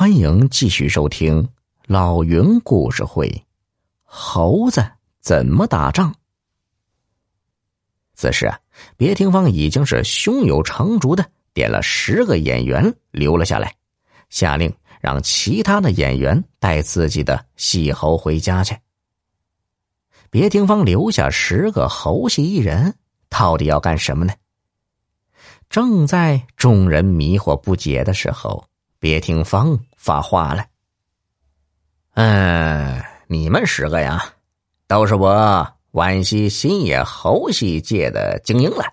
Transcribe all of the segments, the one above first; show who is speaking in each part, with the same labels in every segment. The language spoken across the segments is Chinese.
Speaker 1: 欢迎继续收听老云故事会，《猴子怎么打仗》。此时啊，别廷芳已经是胸有成竹的点了十个演员留了下来，下令让其他的演员带自己的戏猴回家去。别廷芳留下十个猴戏艺人，到底要干什么呢？正在众人迷惑不解的时候。别廷芳发话了：“嗯，你们十个呀，都是我皖西新野猴戏界的精英了。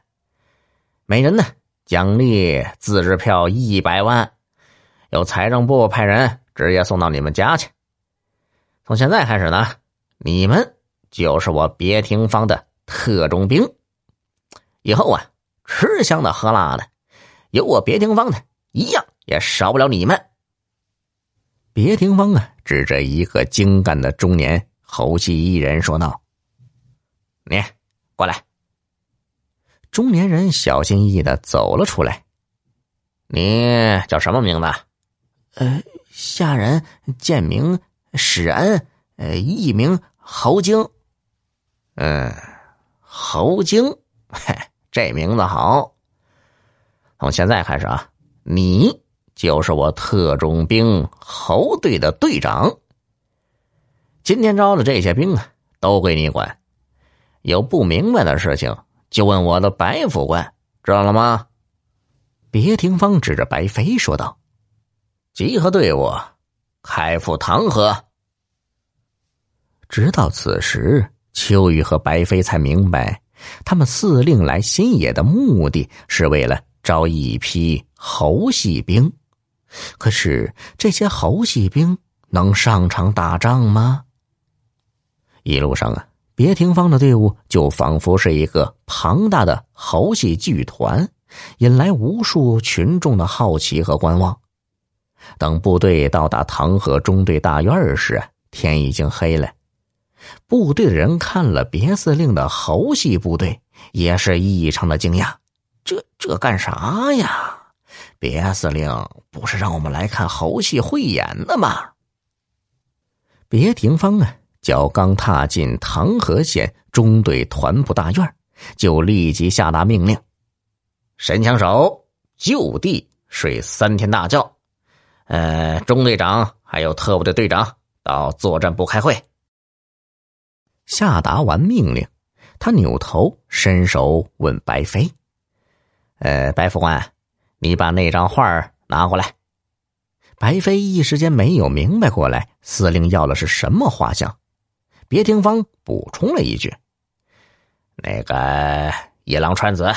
Speaker 1: 每人呢，奖励自制票一百万，由财政部派人直接送到你们家去。从现在开始呢，你们就是我别廷芳的特种兵。以后啊，吃香的喝辣的，有我别廷芳的一样。”也少不了你们。别廷芳啊，指着一个精干的中年猴戏艺人说道：“你过来。”中年人小心翼翼的走了出来。“你叫什么名字？”“
Speaker 2: 呃，下人贱名史恩，呃，艺名侯京。”“
Speaker 1: 嗯，侯京，嘿，这名字好。从现在开始啊，你。”就是我特种兵猴队的队长。今天招的这些兵啊，都归你管。有不明白的事情，就问我的白副官，知道了吗？别廷芳指着白飞说道：“集合队伍，开赴唐河。”直到此时，秋雨和白飞才明白，他们司令来新野的目的是为了招一批猴系兵。可是这些猴戏兵能上场打仗吗？一路上啊，别廷芳的队伍就仿佛是一个庞大的猴戏剧团，引来无数群众的好奇和观望。等部队到达唐河中队大院时，天已经黑了。部队的人看了别司令的猴戏部队，也是异常的惊讶。这这干啥呀？别司令不是让我们来看猴戏汇演的吗？别廷芳啊，脚刚踏进唐河县中队团部大院，就立即下达命令：神枪手就地睡三天大觉。呃，中队长还有特务的队长到作战部开会。下达完命令，他扭头伸手问白飞：“呃，白副官。”你把那张画拿过来。白飞一时间没有明白过来，司令要的是什么画像。别廷芳补充了一句：“那个野狼川子。”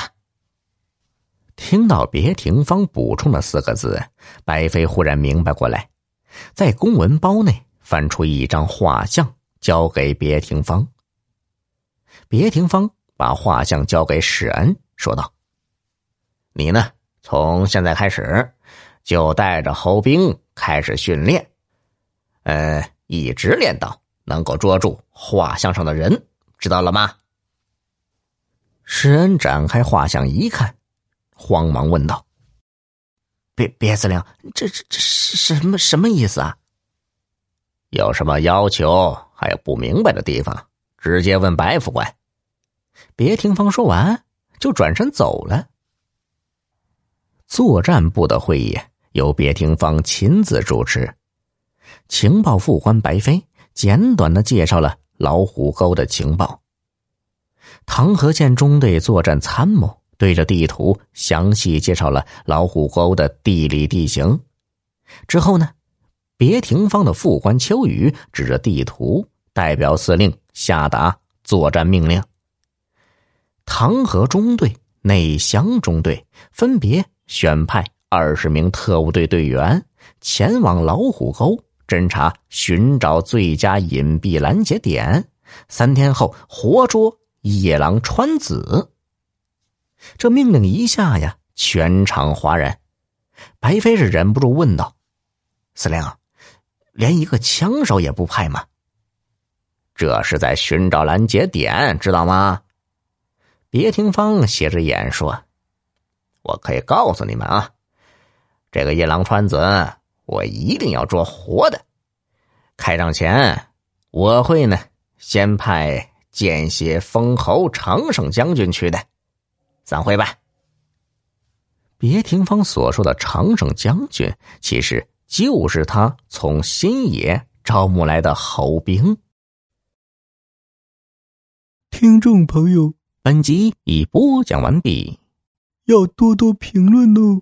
Speaker 1: 听到别廷芳补充的四个字，白飞忽然明白过来，在公文包内翻出一张画像，交给别廷芳。别廷芳把画像交给史恩，说道：“你呢？”从现在开始，就带着猴兵开始训练，呃，一直练到能够捉住画像上的人，知道了吗？施恩展开画像一看，慌忙问道：“
Speaker 2: 别别司令，这这这是什么什么意思啊？
Speaker 1: 有什么要求？还有不明白的地方，直接问白副官。”别听方说完，就转身走了。作战部的会议由别廷芳亲自主持，情报副官白飞简短的介绍了老虎沟的情报。唐河县中队作战参谋对着地图详细介绍了老虎沟的地理地形。之后呢，别廷芳的副官秋雨指着地图，代表司令下达作战命令。唐河中队、内乡中队分别。选派二十名特务队队员前往老虎沟侦查，寻找最佳隐蔽拦截点。三天后活捉夜郎川子。这命令一下呀，全场哗然。白飞是忍不住问道：“司令，连一个枪手也不派吗？”这是在寻找拦截点，知道吗？别听方斜着眼说。我可以告诉你们啊，这个夜郎川子，我一定要捉活的。开仗前，我会呢先派见血封侯常胜将军去的。散会吧。别廷芳所说的常胜将军，其实就是他从新野招募来的侯兵。
Speaker 3: 听众朋友，
Speaker 1: 本集已播讲完毕，
Speaker 3: 要多多评论哦。